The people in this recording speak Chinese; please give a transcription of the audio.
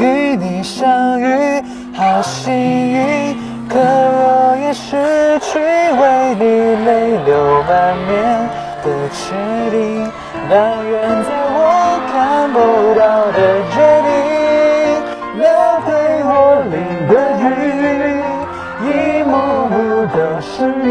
与你相遇，好幸运。可我已失去为你泪流满面的决定，但愿在我看不到的决定，那陪我淋的雨，一幕幕都是你。